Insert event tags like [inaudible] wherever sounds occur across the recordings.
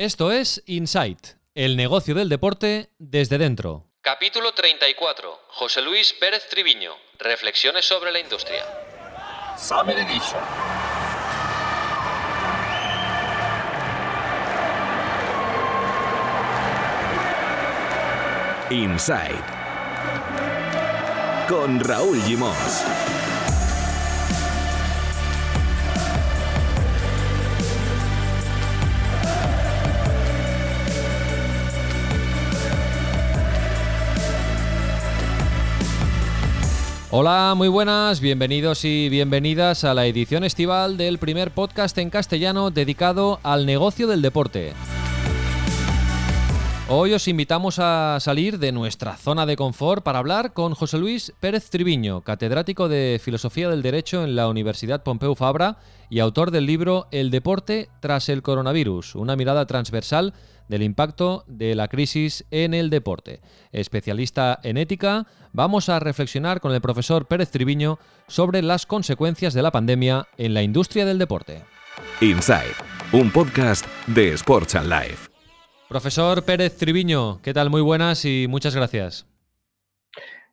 Esto es Insight, el negocio del deporte desde dentro. Capítulo 34. José Luis Pérez Triviño. Reflexiones sobre la industria. Summer Edition. Inside. Con Raúl Gimos. Hola, muy buenas, bienvenidos y bienvenidas a la edición estival del primer podcast en castellano dedicado al negocio del deporte. Hoy os invitamos a salir de nuestra zona de confort para hablar con José Luis Pérez Triviño, catedrático de Filosofía del Derecho en la Universidad Pompeu Fabra y autor del libro El deporte tras el coronavirus, una mirada transversal del impacto de la crisis en el deporte. Especialista en ética, vamos a reflexionar con el profesor Pérez Triviño sobre las consecuencias de la pandemia en la industria del deporte. Inside, un podcast de Sports and Life. Profesor Pérez Triviño, ¿qué tal? Muy buenas y muchas gracias.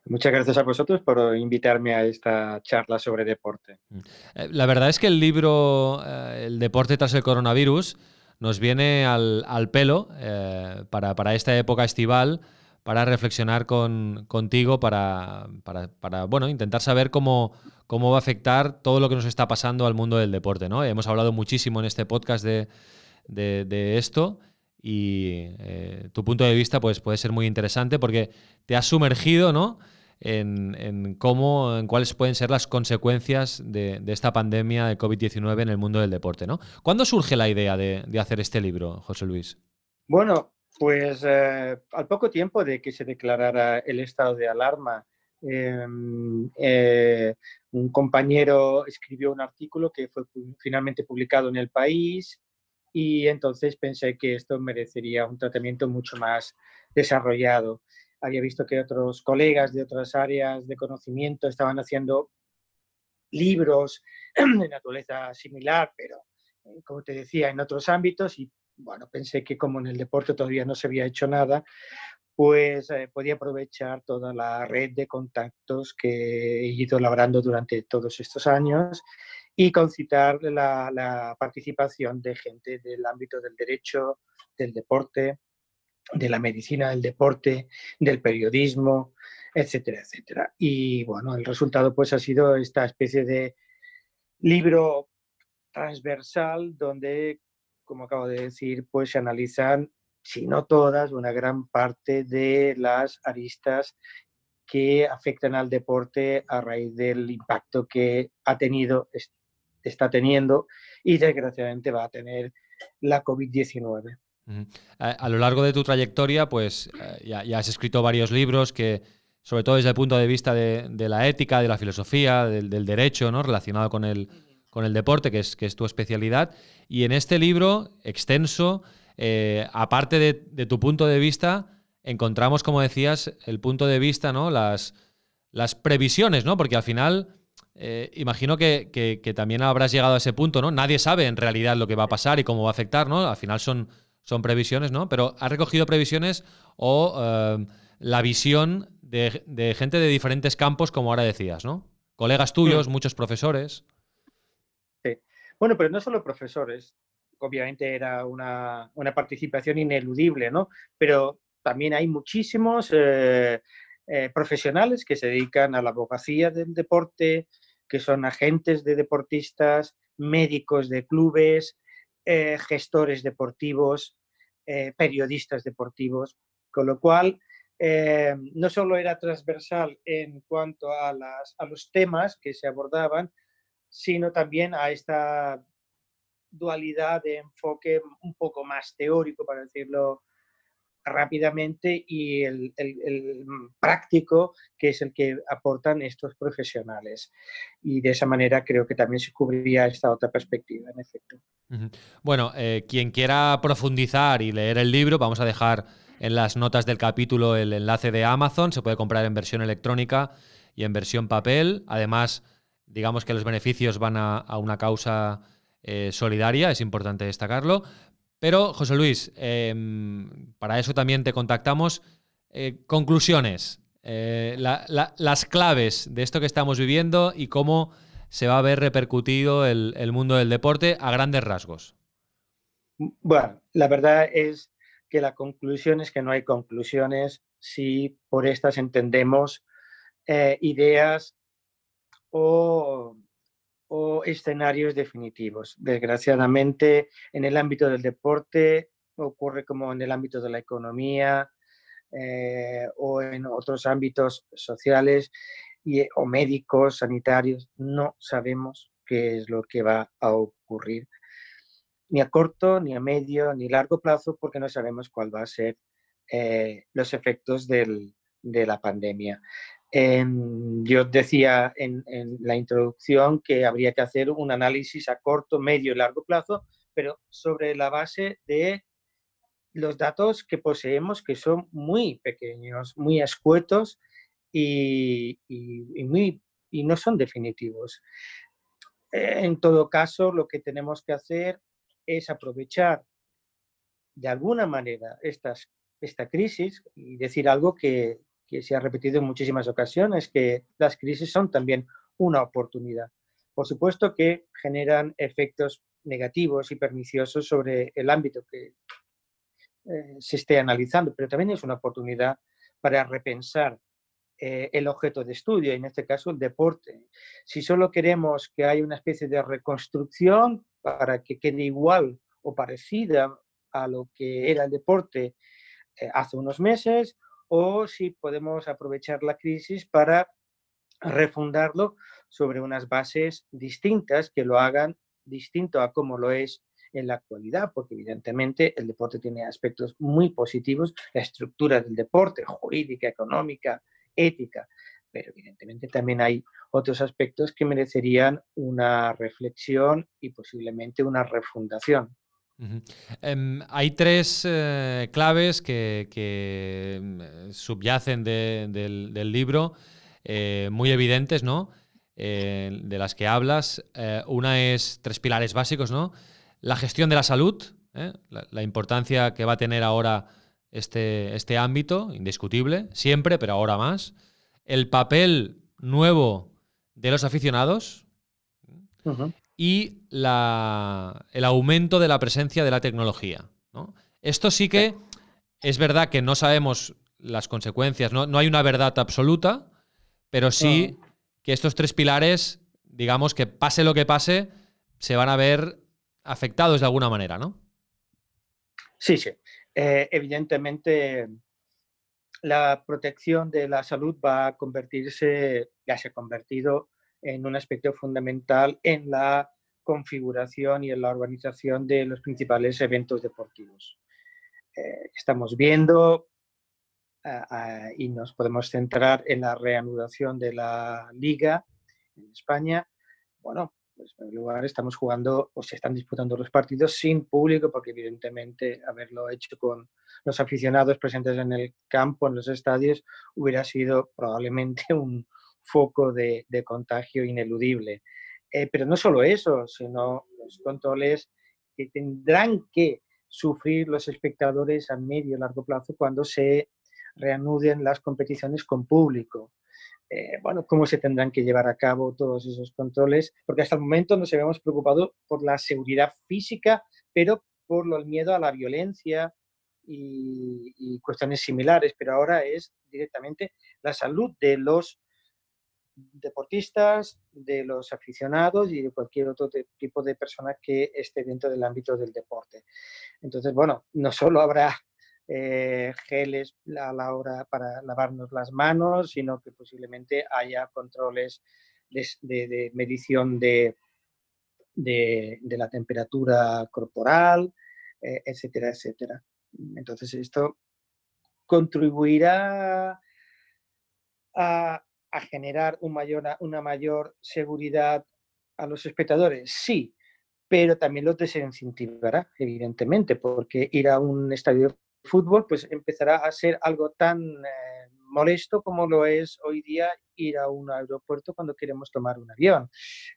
Muchas gracias a vosotros por invitarme a esta charla sobre deporte. Eh, la verdad es que el libro eh, El deporte tras el coronavirus nos viene al, pelo eh, para, esta época estival, para reflexionar con, contigo, para, para, bueno, intentar saber cómo, cómo va a afectar todo lo que nos está pasando al mundo del deporte. ¿no? Hemos hablado muchísimo en este podcast de, de, esto y eh, tu punto de vista pues, puede ser muy interesante porque te has sumergido ¿no? en, cómo, en cuáles pueden ser las consecuencias de, esta pandemia de COVID-19 en el mundo del deporte. ¿no? ¿Cuándo surge la idea de, hacer este libro, José Luis? Bueno, pues eh, al poco tiempo de que se declarara el estado de alarma, em, eh, un compañero escribió un artículo que fue finalmente publicado en el país y entonces pensé que esto merecería un tratamiento mucho más desarrollado. Había visto que otros colegas de otras áreas de conocimiento estaban haciendo libros [clears throat] de naturaleza similar, pero eh, como te decía, en otros ámbitos y bueno, pensé que como en el deporte todavía no se había hecho nada, pues eh, podía aprovechar toda la red de contactos que he ido labrando durante todos estos años y concitar la, la participación de gente del ámbito del derecho, del deporte, de la medicina del deporte, del periodismo, etcétera, etcétera. Y bueno, el resultado pues ha sido esta especie de libro transversal donde, como acabo de decir, pues se analizan, si no todas, una gran parte de las aristas que afectan al deporte a raíz del impacto que ha tenido, está teniendo y desgraciadamente va a tener la COVID-19. A, lo largo de tu trayectoria, pues eh, ya, has escrito varios libros que, sobre todo desde el punto de vista de, la ética, de la filosofía, del, derecho, ¿no? Relacionado con el, con el deporte, que es, que es tu especialidad. Y en este libro extenso, eh, aparte de, tu punto de vista, encontramos, como decías, el punto de vista, ¿no? Las, las previsiones, ¿no? Porque al final. Eh, imagino que, que, también habrás llegado a ese punto, ¿no? Nadie sabe en realidad lo que va a pasar y cómo va a afectar, ¿no? Al final son, son previsiones, ¿no? Pero ¿has recogido previsiones o eh, la visión de, gente de diferentes campos, como ahora decías, ¿no? Colegas tuyos, mm. muchos profesores. Sí. Bueno, pero no solo profesores. Obviamente era una, participación ineludible, ¿no? Pero también hay muchísimos eh, profesionales que se dedican a la abogacía del deporte, que son agentes de deportistas, médicos de clubes, gestores deportivos, eh, periodistas deportivos, con lo cual eh, no solo era transversal en cuanto a los temas que se abordaban, sino también a esta dualidad de enfoque un poco más teórico, para decirlo rápidamente, y el, práctico, que es el que aportan estos profesionales. Y de esa manera creo que también se cubría esta otra perspectiva, en efecto. Bueno, eh, quien quiera profundizar y leer el libro, vamos a dejar en las notas del capítulo el enlace de Amazon, se puede comprar en versión electrónica y en versión papel. Además, digamos que los beneficios van a, una causa eh, solidaria, es importante destacarlo. Pero, José Luis, em, para eso también te contactamos. Eh, conclusiones, eh, las claves de esto que estamos viviendo y cómo se va a ver repercutido el, mundo del deporte a grandes rasgos. Bueno, la verdad es que la conclusión es que no hay conclusiones si por estas entendemos eh, ideas o, escenarios definitivos. Desgraciadamente, en el ámbito del deporte ocurre como en el ámbito de la economía eh, o en otros ámbitos sociales y, o médicos, sanitarios. No sabemos qué es lo que va a ocurrir ni a corto, ni a medio, ni largo plazo, porque no sabemos cuál va a ser eh, los efectos de la pandemia. Yo decía en, la introducción que habría que hacer un análisis a corto, medio y largo plazo, pero sobre la base de los datos que poseemos, que son muy pequeños, muy escuetos y, muy, y no son definitivos. En todo caso, lo que tenemos que hacer es aprovechar de alguna manera esta crisis y decir algo que, se ha repetido en muchísimas ocasiones, que las crisis son también una oportunidad. Por supuesto que generan efectos negativos y perniciosos sobre el ámbito que eh, se esté analizando, pero también es una oportunidad para repensar eh, el objeto de estudio, en este caso el deporte. Si solo queremos que haya una especie de reconstrucción para que quede igual o parecida a lo que era el deporte eh, hace unos meses, o si podemos aprovechar la crisis para refundarlo sobre unas bases distintas que lo hagan distinto a como lo es en la actualidad, porque evidentemente el deporte tiene aspectos muy positivos, la estructura del deporte, jurídica, económica, ética, pero evidentemente también hay otros aspectos que merecerían una reflexión y posiblemente una refundación. Em, hay tres eh, claves que, mm, subyacen del, libro, eh, muy evidentes, ¿no? Eh, de las que hablas. una es tres pilares básicos, ¿no? La gestión de la salud, la, importancia que va a tener ahora este, este ámbito, indiscutible, siempre, pero ahora más. El papel nuevo de los aficionados y la, el aumento de la presencia de la tecnología. Esto sí que es verdad que no sabemos las consecuencias, no, no hay una verdad absoluta, pero sí que estos tres pilares, digamos que pase lo que pase, se van a ver afectados de alguna manera, ¿no? Sí, sí. Eh, evidentemente, la protección de la salud va a convertirse, ya se ha convertido en un aspecto fundamental en la configuración y en la organización de los principales eventos deportivos. Eh, estamos viendo y nos podemos centrar en la reanudación de la liga en España. Bueno, pues, en primer lugar, estamos jugando o se están disputando los partidos sin público, porque evidentemente haberlo hecho con los aficionados presentes en el campo, en los estadios, hubiera sido probablemente [laughs] un foco de, contagio ineludible. Eh, pero no solo eso, sino los controles que tendrán que sufrir los espectadores a medio y largo plazo cuando se reanuden las competiciones con público. Eh, bueno, cómo se tendrán que llevar a cabo todos esos controles, porque hasta el momento nos habíamos preocupado por la seguridad física, pero por el miedo a la violencia y, cuestiones similares, pero ahora es directamente la salud de los deportistas, de los aficionados y de cualquier otro tipo de persona que esté dentro del ámbito del deporte. Entonces, bueno, no solo habrá eh, geles a la hora para lavarnos las manos, sino que posiblemente haya controles de, medición de, de, la temperatura corporal, eh, etcétera, etcétera. Entonces esto contribuirá a, generar un mayor, una mayor seguridad a los espectadores, sí, pero también los desincentivará, evidentemente, porque ir a un estadio fútbol pues empezará a ser algo tan eh, molesto como lo es hoy día ir a un aeropuerto cuando queremos tomar un avión.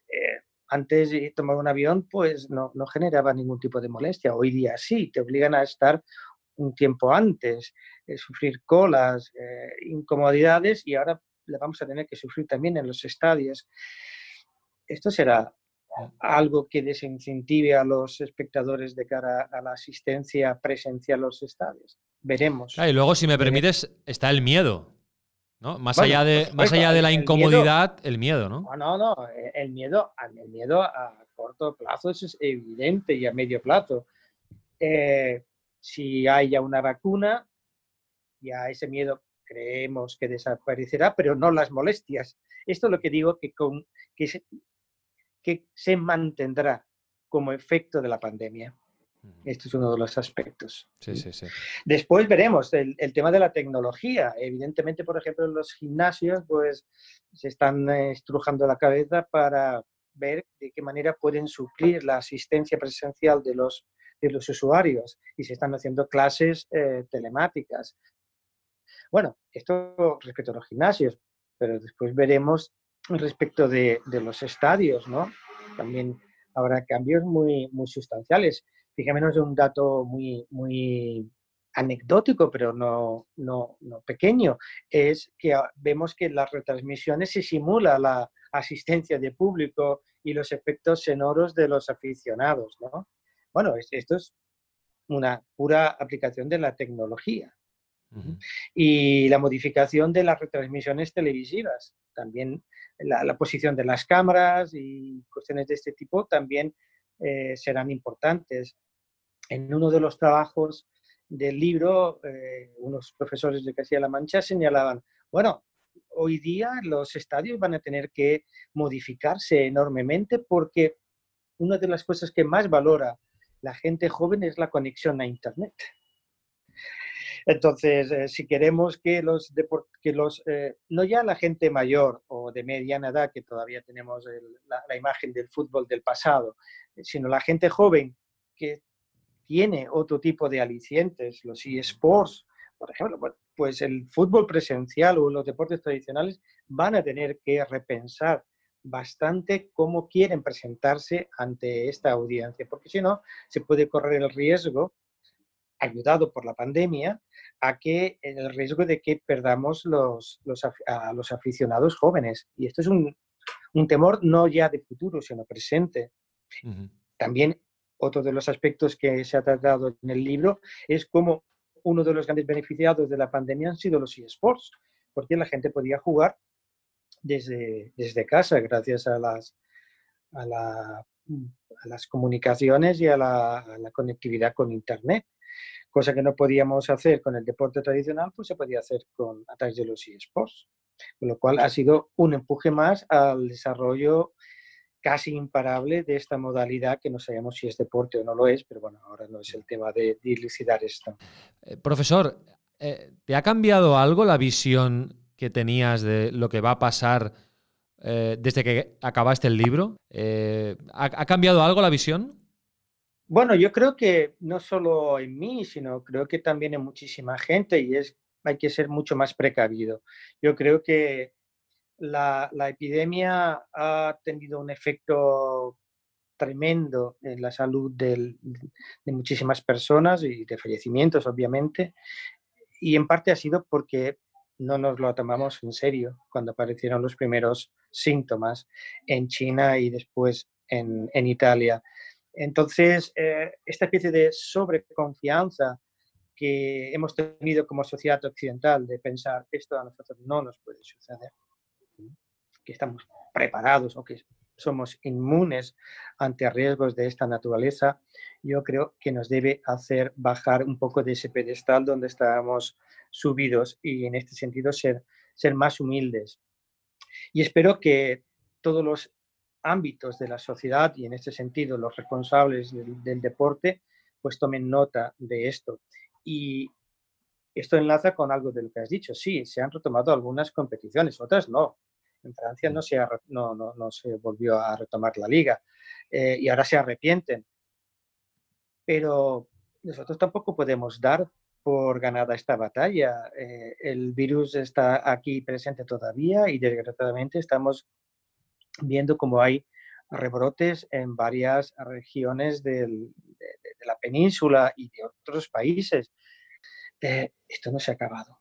Eh, antes de tomar un avión pues no, no generaba ningún tipo de molestia. Hoy día sí, te obligan a estar un tiempo antes, eh, sufrir colas, incomodidades y ahora le vamos a tener que sufrir también en los estadios. Esto será algo que desincentive a los espectadores de cara a la asistencia presencial a los estadios. Veremos. y luego, si me permites, está el miedo. ¿no? Más, allá, de, más allá de la incomodidad, el miedo, ¿no? No, no, El miedo, el miedo a corto plazo es evidente y a medio plazo. Eh, si haya una vacuna, ya ese miedo creemos que desaparecerá, pero no las molestias. Esto es lo que digo que, con, que, se, que se mantendrá como efecto de la pandemia. Este es uno de los aspectos. Sí, sí, sí. Después veremos el, el, tema de la tecnología. Evidentemente, por ejemplo, los gimnasios, pues se están eh, estrujando la cabeza para ver de qué manera pueden suplir la asistencia presencial de los, de los usuarios y se están haciendo clases eh, telemáticas. Bueno, esto respecto a los gimnasios, pero después veremos respecto de, los estadios, ¿no? También habrá cambios muy, muy sustanciales. Fijémonos un dato muy, muy anecdótico, pero no, no, no, pequeño, es que vemos que en las retransmisiones se simula la asistencia de público y los efectos sonoros de los aficionados. ¿no? Bueno, esto es una pura aplicación de la tecnología. Y la modificación de las retransmisiones televisivas, también la, posición de las cámaras y cuestiones de este tipo también eh, serán importantes. En uno de los trabajos del libro, eh, unos profesores de Castilla-La Mancha señalaban, bueno, hoy día los estadios van a tener que modificarse enormemente porque una de las cosas que más valora la gente joven es la conexión a Internet. Entonces, eh, si queremos que los, que los eh, no ya la gente mayor o de mediana edad, que todavía tenemos la, la, imagen del fútbol del pasado, sino la gente joven que tiene otro tipo de alicientes, los eSports, por ejemplo, pues el fútbol presencial o los deportes tradicionales van a tener que repensar bastante cómo quieren presentarse ante esta audiencia, porque si no, se puede correr el riesgo, ayudado por la pandemia, a que el riesgo de que perdamos los, los, a los aficionados jóvenes. Y esto es un, un, temor no ya de futuro, sino presente. Uh -huh. También otro de los aspectos que se ha tratado en el libro es cómo uno de los grandes beneficiados de la pandemia han sido los eSports, porque la gente podía jugar desde, desde casa gracias a las, a, la, a las comunicaciones y a la, a la, conectividad con Internet. Cosa que no podíamos hacer con el deporte tradicional, pues se podía hacer con, a través de los eSports. Con lo cual ha sido un empuje más al desarrollo casi imparable de esta modalidad que no sabemos si es deporte o no lo es, pero bueno, ahora no es el tema de, dilucidar esto. Eh, profesor, eh, ¿te ha cambiado algo la visión que tenías de lo que va a pasar eh, desde que acabaste el libro? Eh, ¿ha, ¿ha, cambiado algo la visión? Bueno, yo creo que no solo en mí, sino creo que también en muchísima gente y es hay que ser mucho más precavido. Yo creo que la, epidemia ha tenido un efecto tremendo en la salud de muchísimas personas y de fallecimientos, obviamente, y en parte ha sido porque no nos lo tomamos en serio cuando aparecieron los primeros síntomas en China y después en Italia. Entonces, eh, esta especie de sobreconfianza que hemos tenido como sociedad occidental de pensar esto a nosotros no nos puede suceder, que estamos preparados o que somos inmunes ante riesgos de esta naturaleza, yo creo que nos debe hacer bajar un poco de ese pedestal donde estábamos subidos y en este sentido ser, ser más humildes. Y espero que todos los ámbitos de la sociedad y en este sentido los responsables del, deporte pues tomen nota de esto. Y esto enlaza con algo de lo que has dicho. Sí, se han retomado algunas competiciones, otras no. En Francia no se, no, no se volvió a retomar la liga eh, y ahora se arrepienten. Pero nosotros tampoco podemos dar por ganada esta batalla. Eh, el virus está aquí presente todavía y desgraciadamente estamos viendo como hay rebrotes en varias regiones del, de, de, la península y de otros países. Eh, esto no se ha acabado.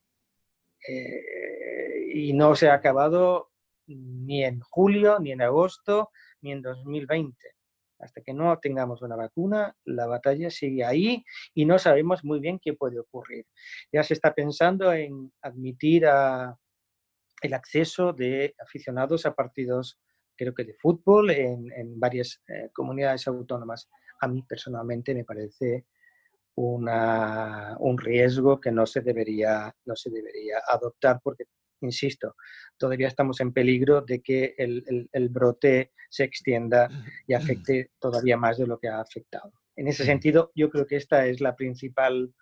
Eh, y no se ha acabado ni en julio, ni en agosto, ni en 2020. Hasta que no tengamos una vacuna, la batalla sigue ahí y no sabemos muy bien qué puede ocurrir. Ya se está pensando en admitir a, el acceso de aficionados a partidos, creo que de fútbol, en, en varias eh, comunidades autónomas. A mí personalmente me parece una, un riesgo que no se, debería, no se debería adoptar porque, insisto, todavía estamos en peligro de que el, el, el brote se extienda y afecte todavía más de lo que ha afectado. En ese sentido, yo creo que esta es la principal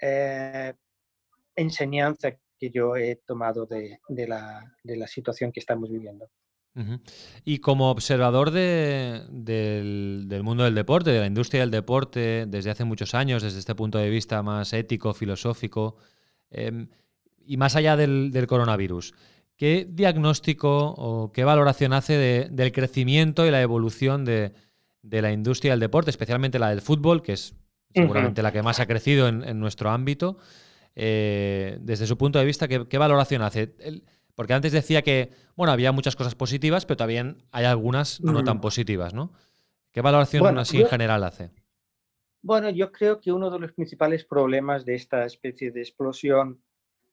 eh, enseñanza que yo he tomado de, de, la, de la, situación que estamos viviendo. Uh -huh. Y como observador de, del, del, mundo del deporte, de la industria del deporte, desde hace muchos años, desde este punto de vista más ético, filosófico, eh, y más allá del, del, coronavirus, ¿qué diagnóstico o qué valoración hace de, del crecimiento y la evolución de, de, la industria del deporte, especialmente la del fútbol, que es seguramente uh -huh. la que más ha crecido en, en nuestro ámbito? Eh, desde su punto de vista, ¿qué, qué valoración hace? El, porque antes decía que, bueno, había muchas cosas positivas, pero también hay algunas no tan positivas, ¿no? ¿Qué valoración bueno, así yo, en general hace? Bueno, yo creo que uno de los principales problemas de esta especie de explosión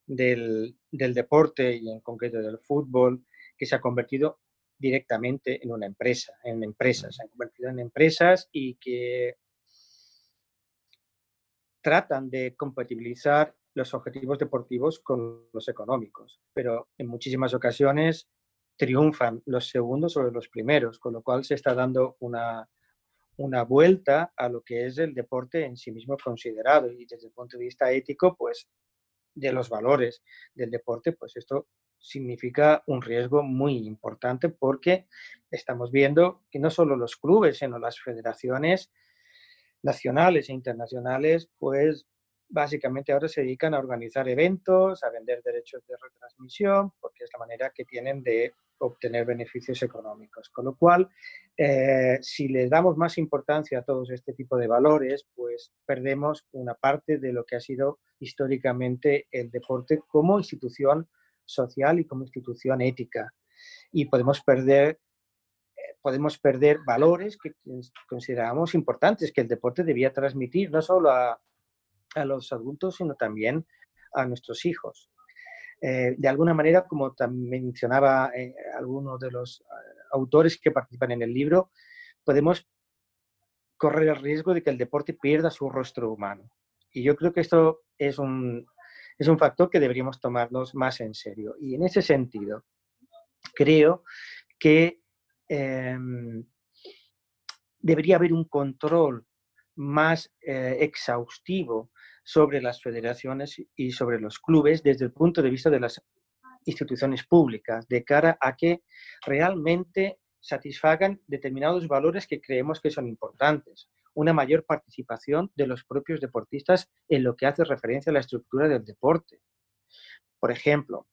del, del deporte y en concreto del fútbol, que se ha convertido directamente en una empresa, en empresas, se han convertido en empresas y que tratan de compatibilizar los objetivos deportivos con los económicos, pero en muchísimas ocasiones triunfan los segundos sobre los primeros, con lo cual se está dando una, una vuelta a lo que es el deporte en sí mismo considerado. Y desde el punto de vista ético, pues de los valores del deporte, pues esto significa un riesgo muy importante porque estamos viendo que no solo los clubes, sino las federaciones nacionales e internacionales, pues básicamente ahora se dedican a organizar eventos, a vender derechos de retransmisión, porque es la manera que tienen de obtener beneficios económicos. Con lo cual, eh, si les damos más importancia a todos este tipo de valores, pues perdemos una parte de lo que ha sido históricamente el deporte como institución social y como institución ética. Y podemos perder podemos perder valores que consideramos importantes, que el deporte debía transmitir no solo a, a los adultos, sino también a nuestros hijos. Eh, de alguna manera, como también mencionaba eh, algunos de los uh, autores que participan en el libro, podemos correr el riesgo de que el deporte pierda su rostro humano. Y yo creo que esto es un, es un factor que deberíamos tomarnos más en serio. Y en ese sentido, creo que eh, debería haber un control más eh, exhaustivo sobre las federaciones y sobre los clubes desde el punto de vista de las instituciones públicas, de cara a que realmente satisfagan determinados valores que creemos que son importantes. Una mayor participación de los propios deportistas en lo que hace referencia a la estructura del deporte. Por ejemplo,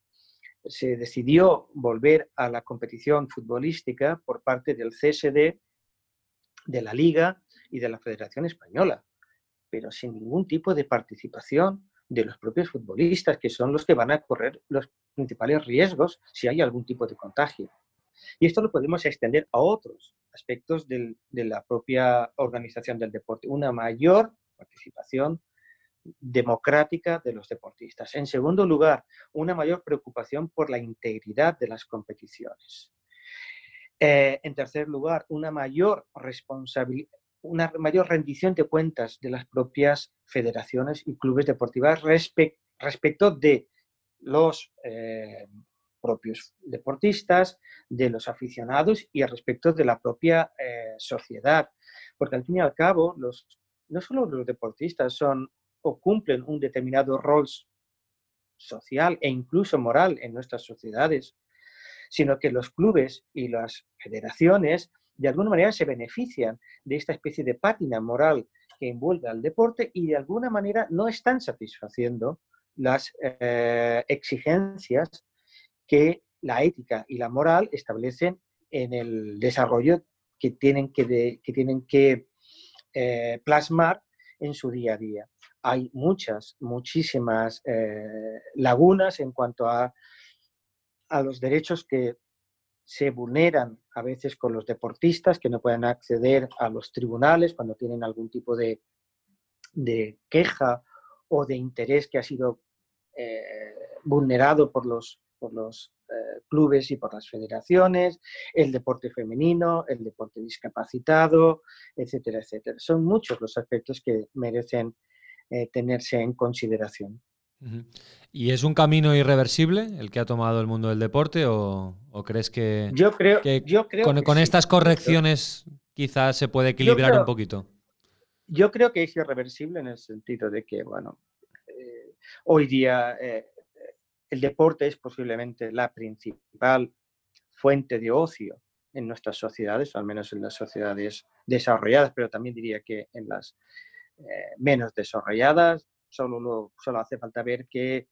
se decidió volver a la competición futbolística por parte del CSD, de la Liga y de la Federación Española, pero sin ningún tipo de participación de los propios futbolistas, que son los que van a correr los principales riesgos si hay algún tipo de contagio. Y esto lo podemos extender a otros aspectos del, de la propia organización del deporte, una mayor participación democrática de los deportistas. En segundo lugar, una mayor preocupación por la integridad de las competiciones. Eh, en tercer lugar, una mayor responsabilidad, una mayor rendición de cuentas de las propias federaciones y clubes deportivas respe respecto de los eh, propios deportistas, de los aficionados y respecto de la propia eh, sociedad. Porque al fin y al cabo, los, no solo los deportistas son o cumplen un determinado rol social e incluso moral en nuestras sociedades, sino que los clubes y las federaciones de alguna manera se benefician de esta especie de pátina moral que envuelve al deporte y de alguna manera no están satisfaciendo las eh, exigencias que la ética y la moral establecen en el desarrollo que tienen que, que, tienen que eh, plasmar en su día a día. Hay muchas, muchísimas eh, lagunas en cuanto a, a los derechos que se vulneran a veces con los deportistas que no pueden acceder a los tribunales cuando tienen algún tipo de, de queja o de interés que ha sido eh, vulnerado por los, por los eh, clubes y por las federaciones, el deporte femenino, el deporte discapacitado, etcétera, etcétera. Son muchos los aspectos que merecen eh, tenerse en consideración. ¿Y es un camino irreversible el que ha tomado el mundo del deporte o, crees que, yo creo, yo creo con, con estas correcciones quizás se puede equilibrar un poquito? Yo creo que es irreversible en el sentido de que, bueno, eh, hoy día eh, el deporte es posiblemente la principal fuente de ocio en nuestras sociedades, o al menos en las sociedades desarrolladas, pero también diría que en las eh, menos desarrolladas, solo, solo hace falta ver que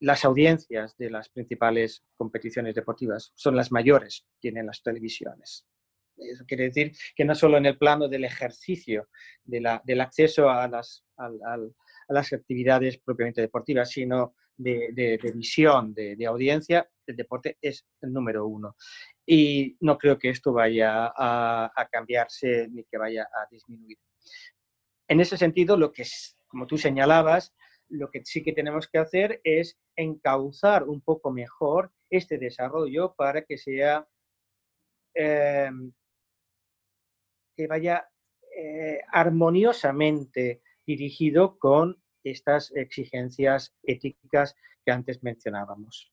las audiencias de las principales competiciones deportivas son las mayores que tienen las televisiones. Eso quiere decir que no solo en el plano del ejercicio, del acceso a las, las, actividades propiamente deportivas, sino de, visión, de, audiencia, el deporte es el número uno. Y no creo que esto vaya a, cambiarse ni que vaya a disminuir. En ese sentido, lo que, como tú señalabas, lo que sí que tenemos que hacer es encauzar un poco mejor este desarrollo para que sea em, que vaya eh, armoniosamente dirigido con estas exigencias éticas que antes mencionábamos.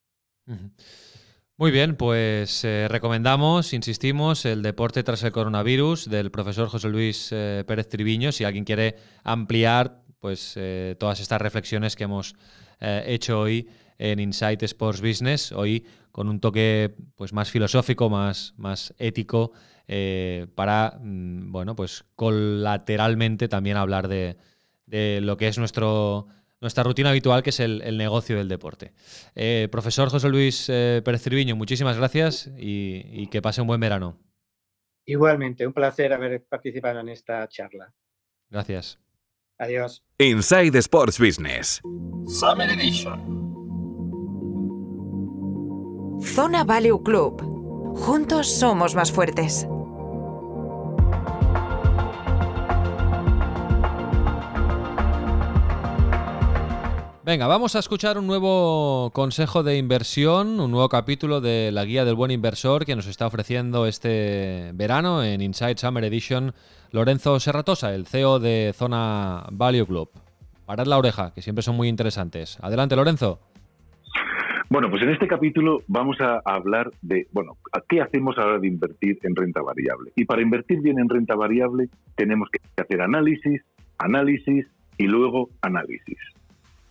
Muy bien, pues eh, recomendamos, insistimos, el deporte tras el coronavirus del profesor José Luis eh, Pérez Triviño. Si alguien quiere ampliar pues, todas estas reflexiones que hemos hecho hoy en Insight Sports Business, hoy con un toque pues, más filosófico, más, más ético eh, para, mm, bueno, pues colateralmente también hablar de, lo que es nuestro, nuestra rutina habitual, que es el, negocio del deporte. Eh, profesor José Luis eh, Pérez Triviño, muchísimas gracias y, que pase un buen verano. Igualmente, un placer haber participado en esta charla. Gracias. Adiós. Inside Sports Business. Summer Edition. Zona Value Club. Juntos somos más fuertes. Venga, vamos a escuchar un nuevo consejo de inversión, un nuevo capítulo de la guía del buen inversor que nos está ofreciendo este verano en Inside Summer Edition Lorenzo Serratosa, el CEO de Zona Value Club. Parad la oreja, que siempre son muy interesantes. Adelante, Lorenzo. Bueno, pues en este capítulo vamos a hablar de, bueno, ¿qué hacemos a la hora de invertir en renta variable? Y para invertir bien en renta variable tenemos que hacer análisis, análisis y luego análisis.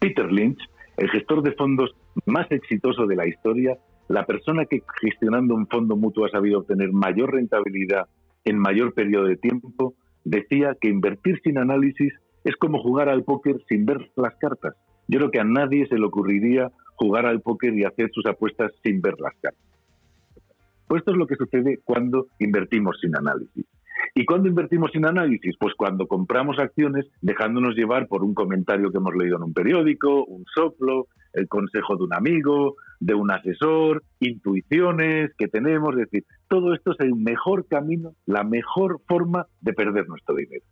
Peter Lynch, el gestor de fondos más exitoso de la historia, la persona que gestionando un fondo mutuo ha sabido obtener mayor rentabilidad en mayor periodo de tiempo, decía que invertir sin análisis es como jugar al póker sin ver las cartas. Yo creo que a nadie se le ocurriría jugar al póker y hacer sus apuestas sin ver las cartas. Pues esto es lo que sucede cuando invertimos sin análisis. ¿Y cuándo invertimos sin análisis? Pues cuando compramos acciones dejándonos llevar por un comentario que hemos leído en un periódico, un soplo, el consejo de un amigo, de un asesor, intuiciones que tenemos. Es decir, todo esto es el mejor camino, la mejor forma de perder nuestro dinero.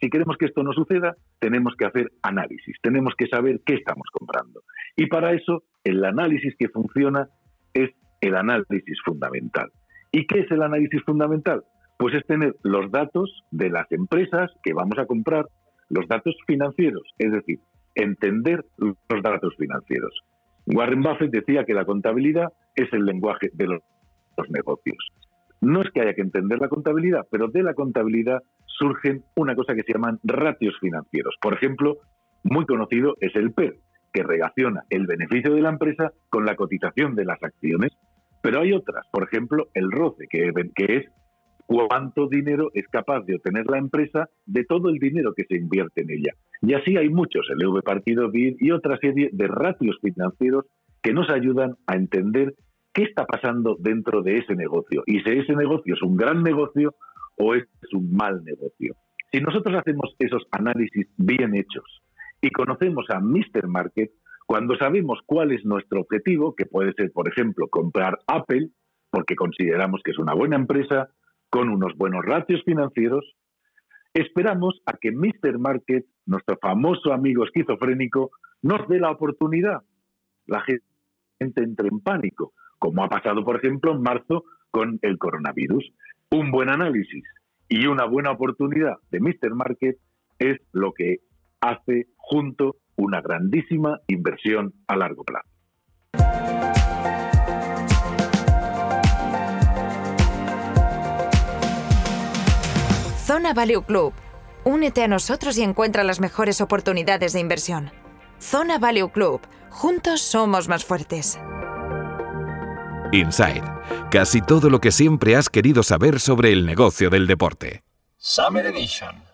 Si queremos que esto no suceda, tenemos que hacer análisis, tenemos que saber qué estamos comprando. Y para eso, el análisis que funciona es el análisis fundamental. ¿Y qué es el análisis fundamental? Pues es tener los datos de las empresas que vamos a comprar, los datos financieros, es decir, entender los datos financieros. Warren Buffett decía que la contabilidad es el lenguaje de los, negocios. No es que haya que entender la contabilidad, pero de la contabilidad surgen una cosa que se llaman ratios financieros. Por ejemplo, muy conocido es el PER, que relaciona el beneficio de la empresa con la cotización de las acciones. Pero hay otras, por ejemplo, el ROCE, que, que es cuánto dinero es capaz de obtener la empresa de todo el dinero que se invierte en ella. Y así hay muchos, el V partido BID y otra serie de ratios financieros que nos ayudan a entender qué está pasando dentro de ese negocio y si ese negocio es un gran negocio o es un mal negocio. Si nosotros hacemos esos análisis bien hechos y conocemos a Mr. Market, cuando sabemos cuál es nuestro objetivo, que puede ser, por ejemplo, comprar Apple, porque consideramos que es una buena empresa, con unos buenos ratios financieros, esperamos a que Mr. Market, nuestro famoso amigo esquizofrénico, nos dé la oportunidad. La gente entre en pánico, como ha pasado, por ejemplo, en marzo con el coronavirus. Un buen análisis y una buena oportunidad de Mr. Market es lo que hace junto una grandísima inversión a largo plazo. Zona Value Club. Únete a nosotros y encuentra las mejores oportunidades de inversión. Zona Value Club. Juntos somos más fuertes. Inside. Casi todo lo que siempre has querido saber sobre el negocio del deporte. Summer Edition.